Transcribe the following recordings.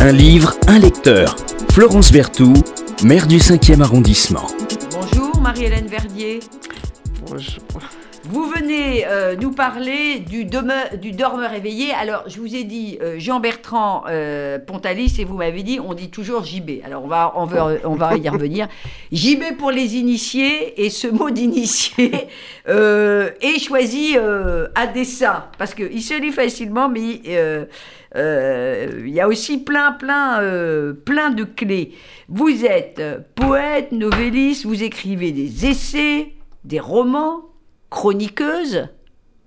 Un livre, un lecteur. Florence Berthoud, maire du 5e arrondissement. Bonjour Marie-Hélène Verdier. Bonjour. Vous venez euh, nous parler du, dormeur éveillé. Alors, je vous ai dit euh, Jean-Bertrand euh, Pontalis et vous m'avez dit on dit toujours JB. Alors, on va, on va, y revenir. JB pour les initiés et ce mot d'initié est choisi à dessein parce qu'il se lit facilement, mais il y a aussi plein, plein, plein de clés. Vous êtes poète, novelliste, vous écrivez des essais, des romans, chroniqueuse.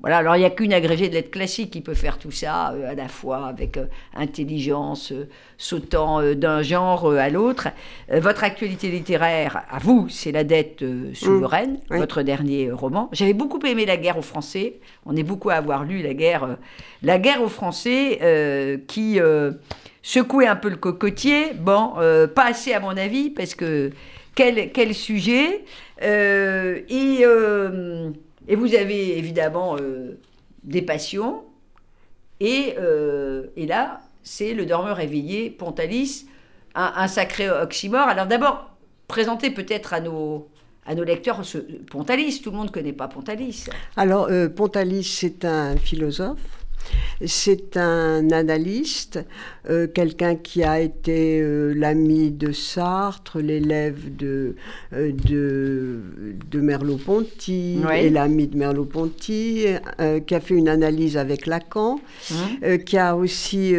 Voilà, alors il n'y a qu'une agrégée de lettres classiques qui peut faire tout ça euh, à la fois avec euh, intelligence, euh, sautant d'un genre à l'autre. Votre actualité littéraire, à vous, c'est La dette souveraine, oui. votre dernier roman. J'avais beaucoup aimé La guerre aux Français. On est beaucoup à avoir lu La guerre, la guerre aux Français qui secouait un peu le cocotier. Bon, pas assez à mon avis, parce que quel, quel sujet. Et, et vous avez évidemment euh, des passions. Et, euh, et là, c'est le dormeur éveillé, Pontalis, un, sacré oxymore. Alors d'abord, présentez peut-être à nos, à nos lecteurs ce, Pontalis. Tout le monde ne connaît pas Pontalis. Alors, euh, Pontalis, c'est un philosophe, c'est un analyste, euh, quelqu'un qui a été euh, l'ami de Sartre, l'élève de, euh, de, de Merleau-Ponty, Oui. et l'ami de Merleau-Ponty, qui a fait une analyse avec Lacan, Hein qui a aussi,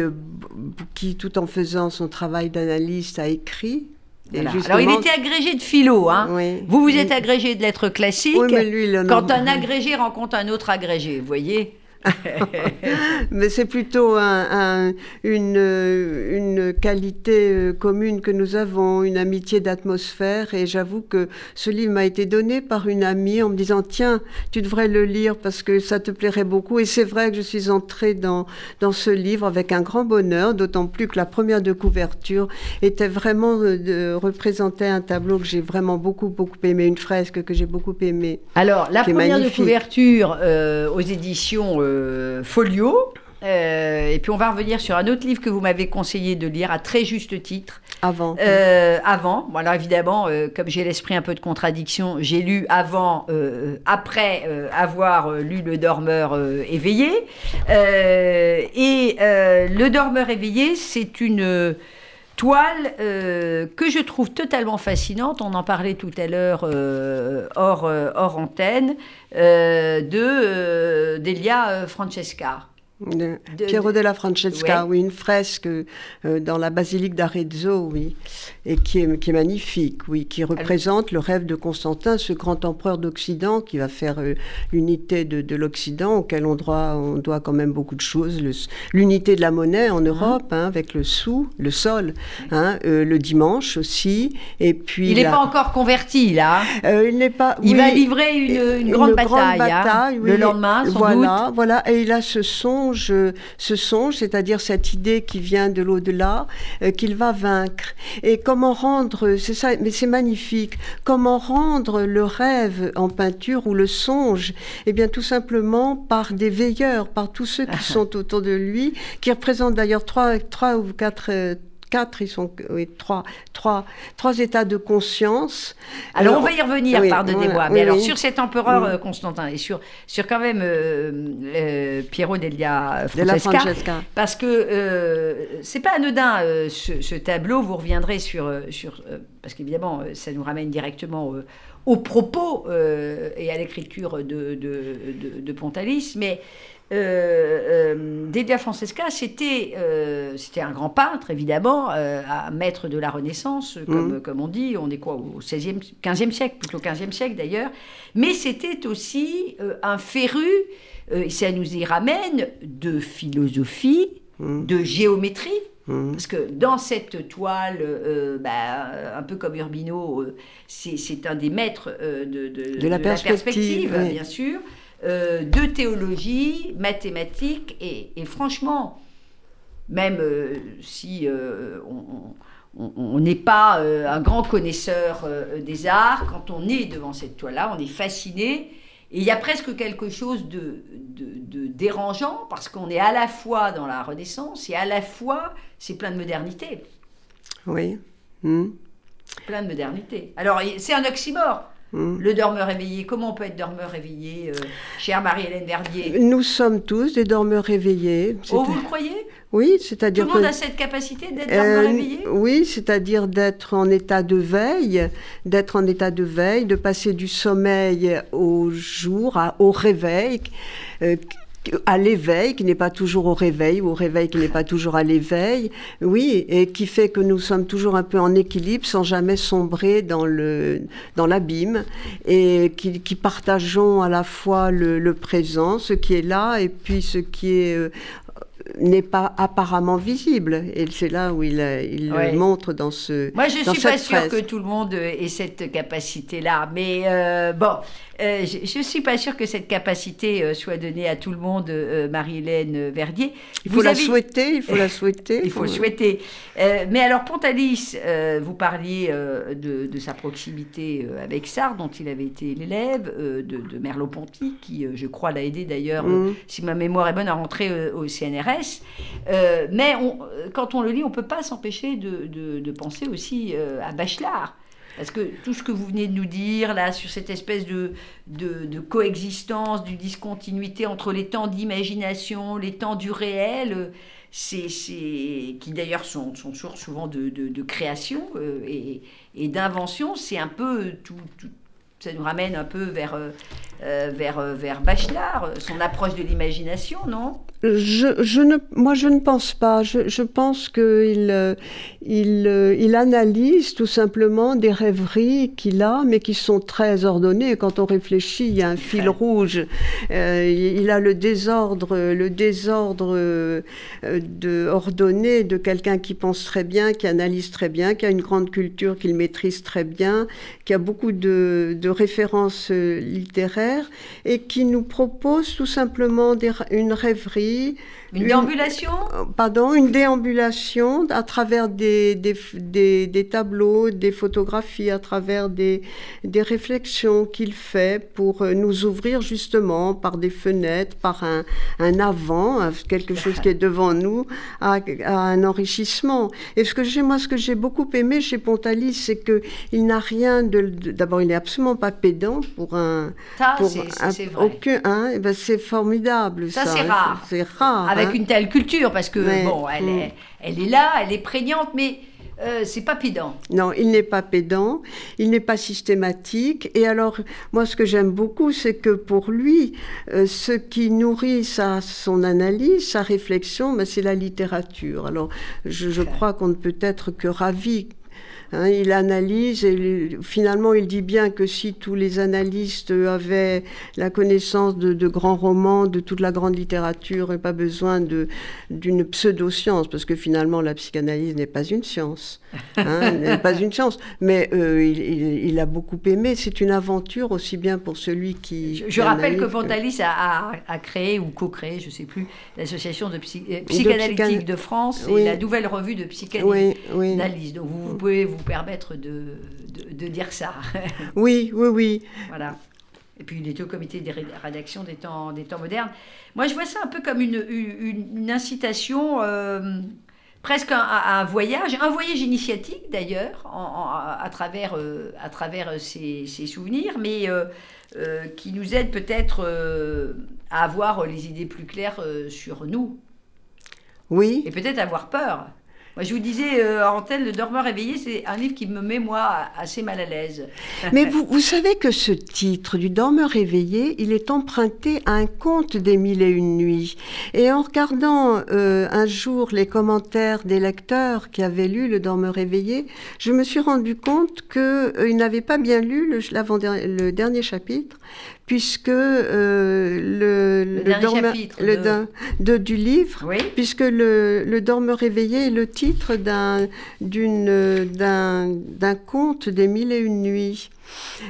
qui tout en faisant son travail d'analyste, a écrit. Voilà. Alors il était agrégé de philo. Hein. Oui. Vous, vous êtes agrégé de lettres classiques. Oui, mais lui, Quand un agrégé rencontre un autre agrégé, vous voyez Mais c'est plutôt un- un- une, une qualité euh, commune que nous avons, une amitié d'atmosphère. Et j'avoue que ce livre m'a été donné par une amie en me disant Tiens, tu devrais le lire parce que ça te plairait beaucoup. Et c'est vrai que je suis entrée dans, dans ce livre avec un grand bonheur, d'autant plus que la première de couverture était vraiment euh, de représenter un tableau que j'ai vraiment beaucoup, beaucoup aimé, une fresque que j'ai beaucoup aimée. Alors, la première de couverture euh, aux éditions euh, Folio. Euh, et puis on va revenir sur un autre livre que vous m'avez conseillé de lire à très juste titre. Avant. Euh, avant, bon, alors évidemment, euh, comme j'ai l'esprit un peu de contradiction, j'ai lu avant, euh, après euh, avoir euh, lu Le Dormeur euh, éveillé. Euh, et euh, Le Dormeur éveillé, c'est une euh, toile euh, que je trouve totalement fascinante. On en parlait tout à l'heure euh, hors, euh, hors antenne de d'Elia Francesca. De de- Piero de- della Francesca, Ouais. oui, une fresque euh, dans la basilique d'Arezzo, oui, et qui est, qui est magnifique, oui, qui représente le rêve de Constantin, ce grand empereur d'Occident qui va faire euh, l'unité de, de l'Occident, auquel on doit, on doit quand même beaucoup de choses. L'unité de la monnaie en Europe, hein, avec le sou, le sol, hein, euh, le dimanche aussi, et puis... Il n'est pas encore converti, là. hein. il n'est pas... Il oui, va livrer une, une grande bataille, hein, oui. le lendemain, sans voilà, doute. Voilà, et il a ce songe, euh, ce songe, c'est-à-dire cette idée qui vient de l'au-delà, euh, qu'il va vaincre. Et comment rendre, c'est ça, mais c'est magnifique, comment rendre le rêve en peinture ou le songe? Eh bien, tout simplement par des veilleurs, par tous ceux qui sont autour de lui, qui représentent d'ailleurs trois, trois ou quatre. euh, Quatre, ils sont oui, trois, trois, trois états de conscience. Alors, Euh, on va y revenir, oui, pardonnez-moi. Mais alors, sur cet empereur Oui. euh, Constantin et sur, sur quand même euh, euh, Piero della Della Francesca, Francesca. parce que euh, c'est pas anodin euh, ce, ce tableau. Vous reviendrez sur, euh, sur euh, parce qu'évidemment, euh, ça nous ramène directement euh, au propos euh, et à l'écriture de, de, de, de Pontalis, mais euh, euh, Delia Francesca, c'était euh, c'était un grand peintre, évidemment, euh, un maître de la Renaissance, comme, comme on dit. On est quoi Au 16e, 15e siècle, plutôt 15e siècle d'ailleurs. Mais c'était aussi euh, un féru, euh, et ça nous y ramène, de philosophie, de géométrie. Parce que dans cette toile, euh, bah, un peu comme Urbino, euh, c'est un des maîtres euh, de, de- De la perspective, oui. bien sûr, euh, de théologie, mathématiques, et, et franchement, même euh, si euh, on- n'est pas un grand connaisseur des arts, quand on est devant cette toile-là, on est fasciné. Et il y a presque quelque chose de, de, dérangeant parce qu'on est à la fois dans la Renaissance et à la fois c'est plein de modernité. Oui. Hmm. Plein de modernité. Alors c'est un oxymore. Hmm. Le dormeur éveillé, comment on peut être dormeur éveillé, euh, chère Marie-Hélène Verdier? Nous sommes tous des dormeurs éveillés. Oh, vous le croyez? Oui, c'est-à-dire Tout le monde a cette capacité d'être dormeur euh, éveillé? Oui, c'est-à-dire d'être en état de veille, d'être en état de veille, de passer du sommeil au jour, au réveil. Euh, à l'éveil, qui n'est pas toujours au réveil, ou au réveil qui n'est pas toujours à l'éveil, oui, et qui fait que nous sommes toujours un peu en équilibre sans jamais sombrer dans le dans l'abîme, et qui, qui, partageons à la fois le, le, présent, ce qui est là, et puis ce qui est euh, n'est pas apparemment visible. Et c'est là où il, il le montre dans ce. Moi, je ne suis pas sûre que tout le monde ait cette capacité-là. Mais euh, bon, euh, je ne suis pas sûre que cette capacité euh, soit donnée à tout le monde, Marie-Hélène Verdier. Il faut la souhaiter, il faut la souhaiter. il faut le souhaiter. mais alors, Pontalis, vous parliez de, de, sa proximité avec Sartre, dont il avait été l'élève, de, de Merleau-Ponty, qui, je crois, l'a aidé d'ailleurs, mm. si ma mémoire est bonne, à rentrer au CNRS. Euh, mais quand on le lit, on ne peut pas s'empêcher de, penser aussi euh, à Bachelard. Parce que tout ce que vous venez de nous dire, là, sur cette espèce de, de, coexistence, du discontinuité entre les temps d'imagination, les temps du réel, c'est, qui d'ailleurs sont, sont source souvent de, création euh, et, et d'invention, c'est un peu tout, ça nous ramène un peu vers, vers, vers Bachelard, son approche de l'imagination, non? Je, je, ne, moi, je ne pense pas. Je, je pense qu'il euh, il, euh, il, analyse tout simplement des rêveries qu'il a, mais qui sont très ordonnées. Quand on réfléchit, il y a un fil rouge. Euh, il a le désordre, le désordre de, ordonné de quelqu'un qui pense très bien, qui analyse très bien, qui a une grande culture, qu'il maîtrise très bien, qui a beaucoup de, de références littéraires et qui nous propose tout simplement des, une rêverie Merci une, déambulation euh, Pardon, une déambulation à travers des, des, des, tableaux, des photographies, à travers des, des réflexions qu'il fait pour euh, nous ouvrir justement par des fenêtres, par un, un avant, quelque chose qui est devant nous, à, un enrichissement. Et ce que j'ai, moi, ce que j'ai beaucoup aimé chez Pontalis, c'est que il n'a rien de. D'abord, il n'est absolument pas pédant pour un. Ça, c'est, vrai. Aucun, hein, eh ben, c'est formidable. Ça, ça c'est rare. C'est rare. Avec hein. une telle culture, parce que, bon, elle, mm. est, elle est là, elle est prégnante, mais. Euh, c'est pas pédant. Non, il n'est pas pédant, il n'est pas systématique. Et alors, moi, ce que j'aime beaucoup, c'est que pour lui, euh, ce qui nourrit sa, son analyse, sa réflexion, ben, c'est la littérature. Alors, je, je crois qu'on ne peut être que ravi Hein, il analyse et finalement il dit bien que si tous les analystes avaient la connaissance de, grands romans, de toute la grande littérature et pas besoin d'une pseudo-science, parce que finalement la psychanalyse n'est pas une science, hein, n'est pas une science, mais euh, il, a beaucoup aimé. C'est une aventure aussi bien pour celui qui. Je, rappelle que Pontalis a, créé ou co-créé, je ne sais plus, l'association de euh, psychanalytique de, France et la nouvelle revue de psychanalyse. Donc vous pouvez vous permettre de, de, dire ça. oui, oui, oui. Voilà. Et puis il était au comité des rédactions des temps, des temps modernes. Moi, je vois ça un peu comme une, une, incitation, euh, presque un, un, voyage, un voyage initiatique d'ailleurs, à travers, euh, à travers ces, souvenirs, mais euh, qui nous aide peut-être à avoir les idées plus claires sur nous. Oui. Et peut-être avoir peur. Je vous disais, euh, Le dormeur éveillé, c'est un livre qui me met, moi, assez mal à l'aise. Mais vous, savez que ce titre du dormeur éveillé, il est emprunté à un conte des mille et une nuits. Et en regardant euh, un jour les commentaires des lecteurs qui avaient lu Le dormeur éveillé, je me suis rendu compte qu'ils euh, n'avaient pas bien lu le dernier chapitre, puisque euh, le, le, de... du livre, puisque le, le dormeur éveillé est le titre d'un d'un conte des mille et une nuits.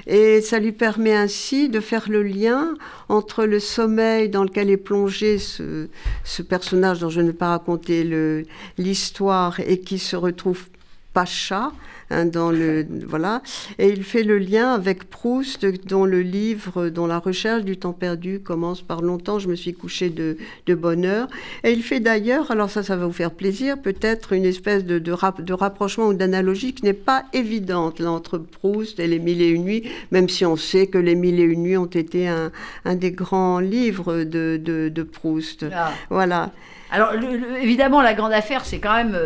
Et ça lui permet ainsi de faire le lien entre le sommeil dans lequel est plongé ce, ce personnage dont je ne vais pas raconter l'histoire et qui se retrouve Pacha, hein, dans le voilà, et il fait le lien avec Proust, dont le livre, dont la recherche du temps perdu commence par longtemps. Je me suis couchée de, de bonne heure, et il fait d'ailleurs, alors ça, ça va vous faire plaisir, peut-être une espèce de, de, de rapprochement ou d'analogie qui n'est pas évidente là, entre Proust et les Mille et une nuits, même si on sait que les Mille et une nuits ont été un, un des grands livres de, de, de Proust. Ah. Voilà. Alors, évidemment, la grande affaire, c'est quand même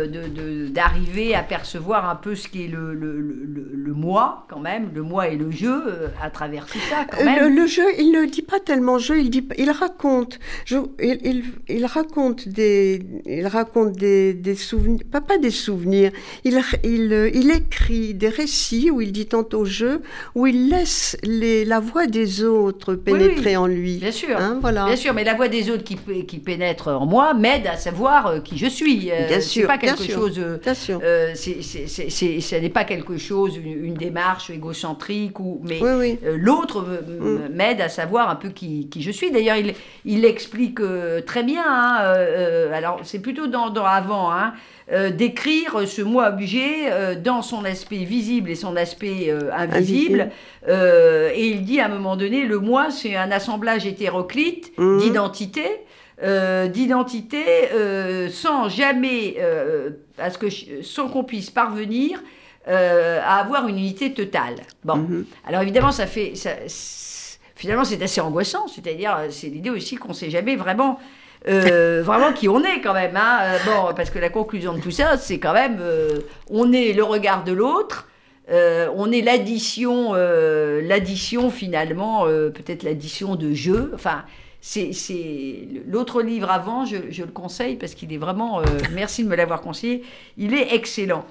d'arriver à percevoir un peu ce qui est le, le, moi, quand même, le moi et le jeu, euh, à travers tout ça, quand même. Le, jeu, il ne dit pas tellement jeu, il, dit, il raconte. il, il, raconte des, il raconte des, des souvenirs, pas, pas des souvenirs, il, il, il écrit des récits où il dit tantôt jeu, où il laisse les, la voix des autres pénétrer en lui. Bien sûr, hein, voilà. bien sûr, mais la voix des autres qui, qui pénètre en moi, mais à savoir euh, qui je suis. Euh, bien sûr, pas quelque chose. Euh, bien sûr. Euh, ce n'est pas quelque chose, une, démarche égocentrique ou, mais l'autre mm. m'aide à savoir un peu qui, qui je suis. D'ailleurs, il, il l'explique très bien. Hein, alors, c'est plutôt dans, dans avant. Hein, d'écrire ce moi obligé dans son aspect visible et son aspect invisible. et il dit à un moment donné, le moi, c'est un assemblage hétéroclite mm. d'identités euh, d'identité euh, sans jamais, euh, parce que, sans qu'on puisse parvenir à avoir une unité totale. Bon, mhm. alors évidemment, ça fait, ça, finalement, c'est assez angoissant. C'est-à-dire, c'est l'idée aussi qu'on ne sait jamais vraiment. vraiment qui on est quand même. Hein. bon, parce que la conclusion de tout ça, c'est quand même, on est le regard de l'autre, on est l'addition, l'addition finalement, peut-être l'addition de jeu. Enfin, c'est l'autre livre avant, je, le conseille parce qu'il est vraiment. Euh, merci de me l'avoir conseillé. Il est excellent.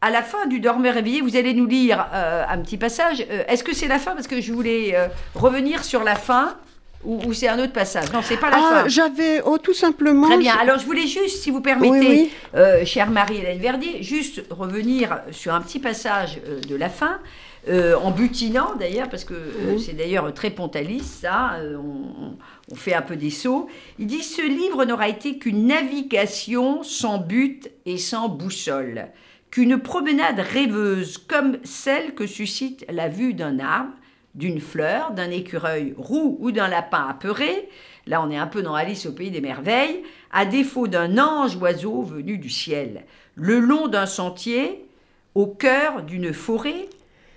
à la fin du Dormeur réveillé, vous allez nous lire euh, un petit passage. Euh, est-ce que c'est la fin? Parce que je voulais revenir sur la fin. Ou, c'est un autre passage? Non, c'est pas la ah, fin. J'avais oh, tout simplement. Très bien. Alors, je voulais juste, si vous permettez, chère Marie-Hélène Verdier, juste revenir sur un petit passage de la fin. Euh, en butinant d'ailleurs, parce que euh, c'est d'ailleurs très pontaliste, ça, euh, on, fait un peu des sauts. Il dit Ce livre n'aura été qu'une navigation sans but et sans boussole, qu'une promenade rêveuse comme celle que suscite la vue d'un arbre, d'une fleur, d'un écureuil roux ou d'un lapin apeuré. Là, on est un peu dans Alice au pays des merveilles, à défaut d'un ange oiseau venu du ciel, le long d'un sentier, au cœur d'une forêt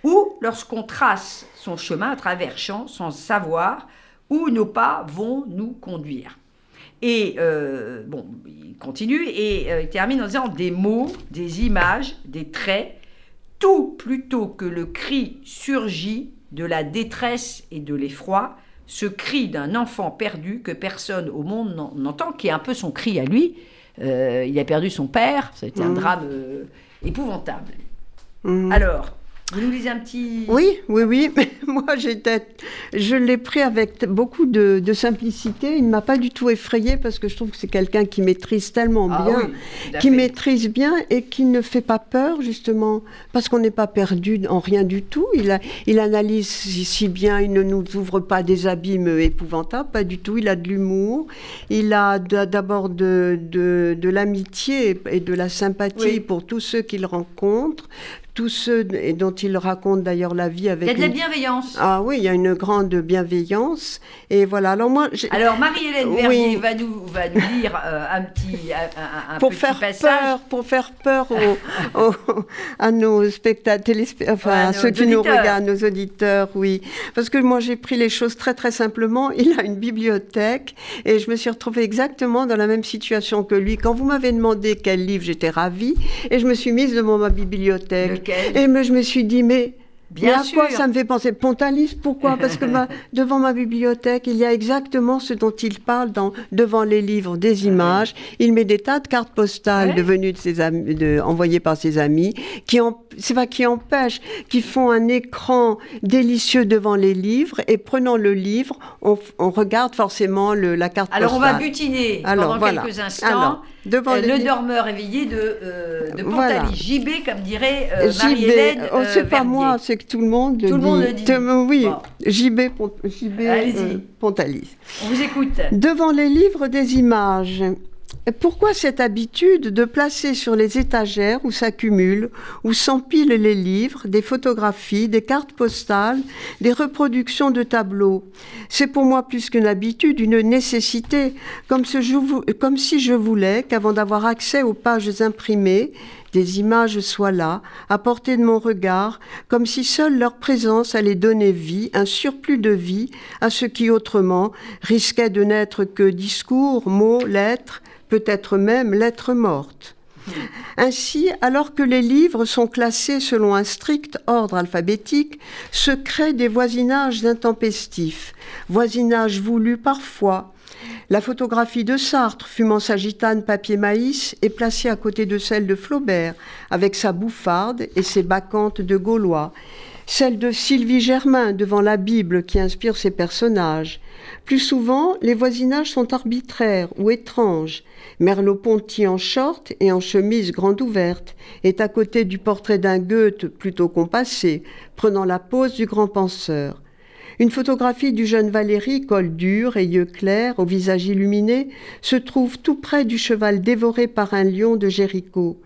ou lorsqu'on trace son chemin à travers champs sans savoir où nos pas vont nous conduire. Et euh, bon, il continue et euh, il termine en disant des mots, des images, des traits, tout plutôt que le cri surgit de la détresse et de l'effroi, ce cri d'un enfant perdu que personne au monde n'entend, qui est un peu son cri à lui. Euh, il a perdu son père, ça a été un mmh. drame épouvantable. Mmh. Alors, vous nous lisez un petit. Oui, oui, oui. Mais moi, j'étais, je l'ai pris avec beaucoup de, simplicité. Il ne m'a pas du tout effrayé parce que je trouve que c'est quelqu'un qui maîtrise tellement ah bien, qui maîtrise bien et qui ne fait pas peur justement parce qu'on n'est pas perdu en rien du tout. Il, a, il analyse si bien, il ne nous ouvre pas des abîmes épouvantables, pas du tout. Il a de l'humour. Il a d'abord de, de, de l'amitié et de la sympathie pour tous ceux qu'il rencontre tous ceux dont il raconte d'ailleurs la vie avec. Il y a de la bienveillance. Ah oui, il y a une grande bienveillance. Et voilà. Alors moi. Alors Marie-Hélène Vernier va nous va nous lire euh, un petit un, pour faire peur pour faire peur à nos spectateurs, enfin à ceux qui nous regardent, nos auditeurs, oui. Parce que moi j'ai pris les choses très très simplement. Il a une bibliothèque et je me suis retrouvée exactement dans la même situation que lui. Quand vous m'avez demandé quel livre, j'étais ravie et je me suis mise devant ma bibliothèque. Et je me suis dit, mais Bien sûr. quoi ça me fait penser Pontalis Pourquoi? Parce que devant ma bibliothèque, il y a exactement ce dont il parle dans, devant les livres, des images. Il met des tas de cartes postales devenues de ses amis, de, envoyées par ses amis, qui c'est pas qui empêchent, qui font un écran délicieux devant les livres. Et prenant le livre, on, regarde forcément le, la carte Alors postale. Alors on va butiner pendant quelques instants. Devant euh, le dormeur éveillé de, euh, de Pontalis. JB, comme dirait euh, Marie-Hélène. Oh, c'est pas moi, c'est que tout le monde le tout dit. le monde le dit. oui, JB, JB Pontalis. On vous écoute. Devant les livres des images, pourquoi cette habitude de placer sur les étagères où s'accumulent, où s'empilent les livres, des photographies, des cartes postales, des reproductions de tableaux? C'est pour moi plus qu'une habitude, une nécessité, comme, comme si je voulais qu'avant d'avoir accès aux pages imprimées, des images soient là, à portée de mon regard, comme si seule leur présence allait donner vie, un surplus de vie, à ce qui autrement risquait de n'être que discours, mots, lettres, peut-être même lettres mortes. Ainsi, alors que les livres sont classés selon un strict ordre alphabétique, se créent des voisinages intempestifs, voisinages voulus parfois. La photographie de Sartre, fumant sa gitane papier maïs, est placée à côté de celle de Flaubert, avec sa bouffarde et ses bacchantes de Gaulois. Celle de Sylvie Germain devant la Bible qui inspire ses personnages. Plus souvent, les voisinages sont arbitraires ou étranges. Merleau-Ponty en short et en chemise grande ouverte est à côté du portrait d'un Goethe plutôt compassé, prenant la pose du grand penseur. Une photographie du jeune Valérie, col dur et yeux clairs, au visage illuminé, se trouve tout près du cheval dévoré par un lion de Jéricho.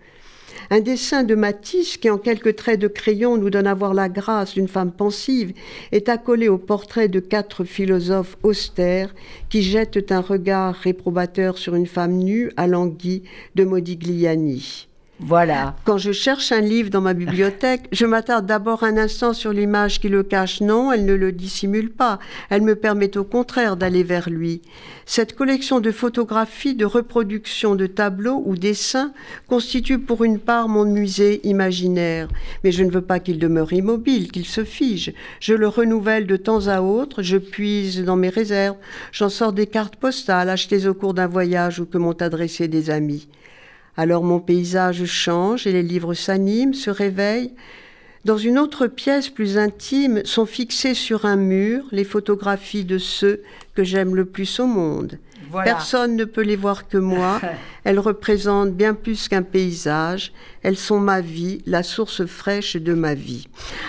Un dessin de Matisse, qui en quelques traits de crayon nous donne à voir la grâce d'une femme pensive, est accolé au portrait de quatre philosophes austères qui jettent un regard réprobateur sur une femme nue, alanguie, de Modigliani. Voilà. Quand je cherche un livre dans ma bibliothèque, je m'attarde d'abord un instant sur l'image qui le cache. Non, elle ne le dissimule pas. Elle me permet au contraire d'aller vers lui. Cette collection de photographies, de reproductions de tableaux ou dessins constitue pour une part mon musée imaginaire. Mais je ne veux pas qu'il demeure immobile, qu'il se fige. Je le renouvelle de temps à autre, je puise dans mes réserves, j'en sors des cartes postales achetées au cours d'un voyage ou que m'ont adressé des amis. Alors mon paysage change et les livres s'animent, se réveillent. Dans une autre pièce plus intime sont fixées sur un mur les photographies de ceux que j'aime le plus au monde. Personne ne peut les voir que moi. Elles représentent bien plus qu'un paysage. Elles sont ma vie, la source fraîche de ma vie.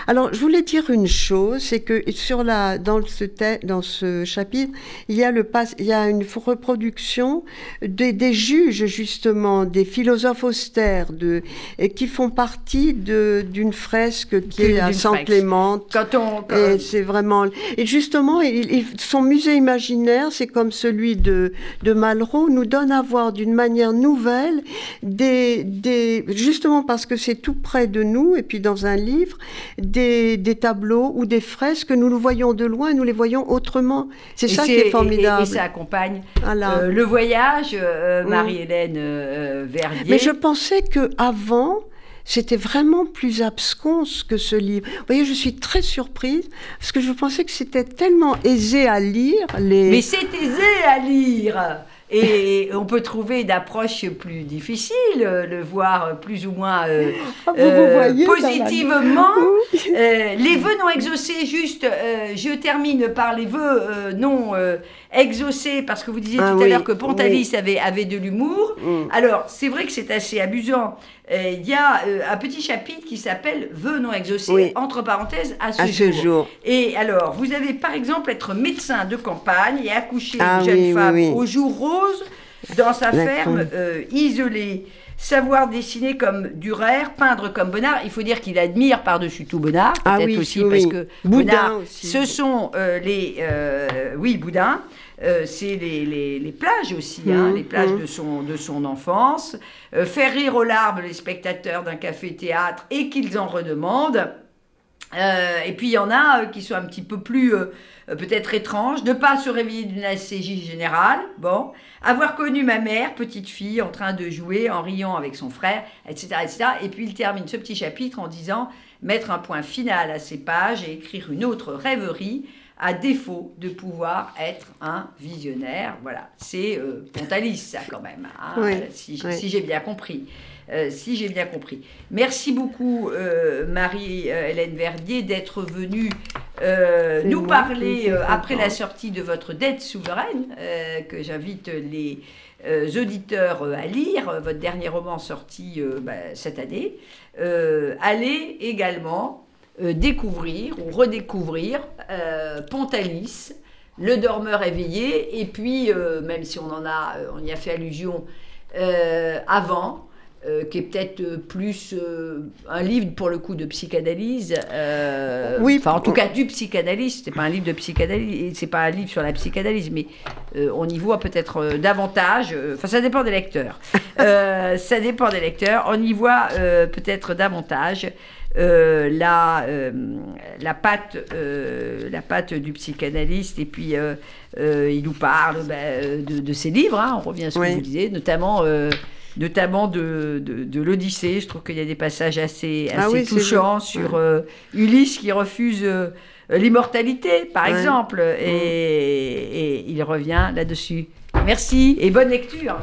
Alors, je voulais dire une chose, c'est que sur la, dans, ce dans ce chapitre, il y a, le, il y a une reproduction des, des juges, justement, des philosophes austères, de, et qui font partie d'une fresque qui est à Saint-Clément. Quand on, Et c'est vraiment. Et justement, son musée imaginaire, c'est comme celui de, de Malraux, nous donne à voir d'une manière nouvelle des, des justement parce que c'est tout près de nous, et puis dans un livre, des, tableaux ou des fresques, nous nous voyons de loin, nous les voyons autrement. C'est ça qui est formidable. Et, ça accompagne euh, le voyage, euh, mm. Marie-Hélène euh, Verdier. Mais je pensais que avant c'était vraiment plus absconce que ce livre. Vous voyez, je suis très surprise parce que je pensais que c'était tellement aisé à lire. Les... Mais c'est aisé à lire et on peut trouver d'approches plus difficiles, le voir plus ou moins euh, ah, euh, positivement. Euh, les vœux non exaucés, juste, je termine par les vœux non exaucés, parce que vous disiez ah tout à l'heure que Pontalis avait, avait de l'humour. Mm. Alors, c'est vrai que c'est assez amusant. Il y a un petit chapitre qui s'appelle Vœux non exaucés, entre parenthèses, à ce, jour. Et alors, vous avez par exemple être médecin de campagne et accoucher ah une jeune femme au jour rose dans sa ferme euh, isolée. Savoir dessiner comme Durer, peindre comme Bonnard. Il faut dire qu'il admire par-dessus tout Bonnard, ah peut-être aussi parce que Boudin aussi. ce sont euh, les... Euh, oui, Boudin. c'est les, les, plages aussi, hein, mmh, les plages mmh. de, son, de son enfance. faire rire aux larmes les spectateurs d'un café-théâtre et qu'ils en redemandent. Et puis il y en a qui sont un petit peu plus euh, peut-être étrange, ne pas se réveiller d'une anesthésie générale, bon, avoir connu ma mère, petite fille, en train de jouer, en riant avec son frère, etc., etc. Et puis il termine ce petit chapitre en disant mettre un point final à ces pages et écrire une autre rêverie à défaut de pouvoir être un visionnaire. Voilà, c'est euh, Pontalis, ça quand même, hein, si j'ai bien compris. Euh, si j'ai bien compris. Merci beaucoup, euh, Marie-Hélène Verdier, d'être venue euh, nous parler, après la sortie de votre dette souveraine, que j'invite les auditeurs à lire, votre dernier roman sorti bah, cette année. allez également découvrir ou redécouvrir Pontalis, Le dormeur éveillé, et puis, même si on en a, on y a fait allusion, avant. qui est peut-être plus un livre pour le coup de psychanalyse. oui. Enfin, en tout cas, du psychanalyste. C'est pas un livre de psychanalyse. C'est pas un livre sur la psychanalyse, mais on y voit peut-être davantage. Enfin, ça dépend des lecteurs. ça dépend des lecteurs. On y voit peut-être davantage euh, la, euh, la, patte, euh, la patte du psychanalyste, et puis il nous parle ben, de, ses livres, hein, on revient à ce que vous disiez, notamment notamment de, de, l'Odyssée. Je trouve qu'il y a des passages assez, ah assez touchants sur Ulysse qui refuse l'immortalité, par exemple, et, et, il revient là-dessus. Merci et bonne lecture.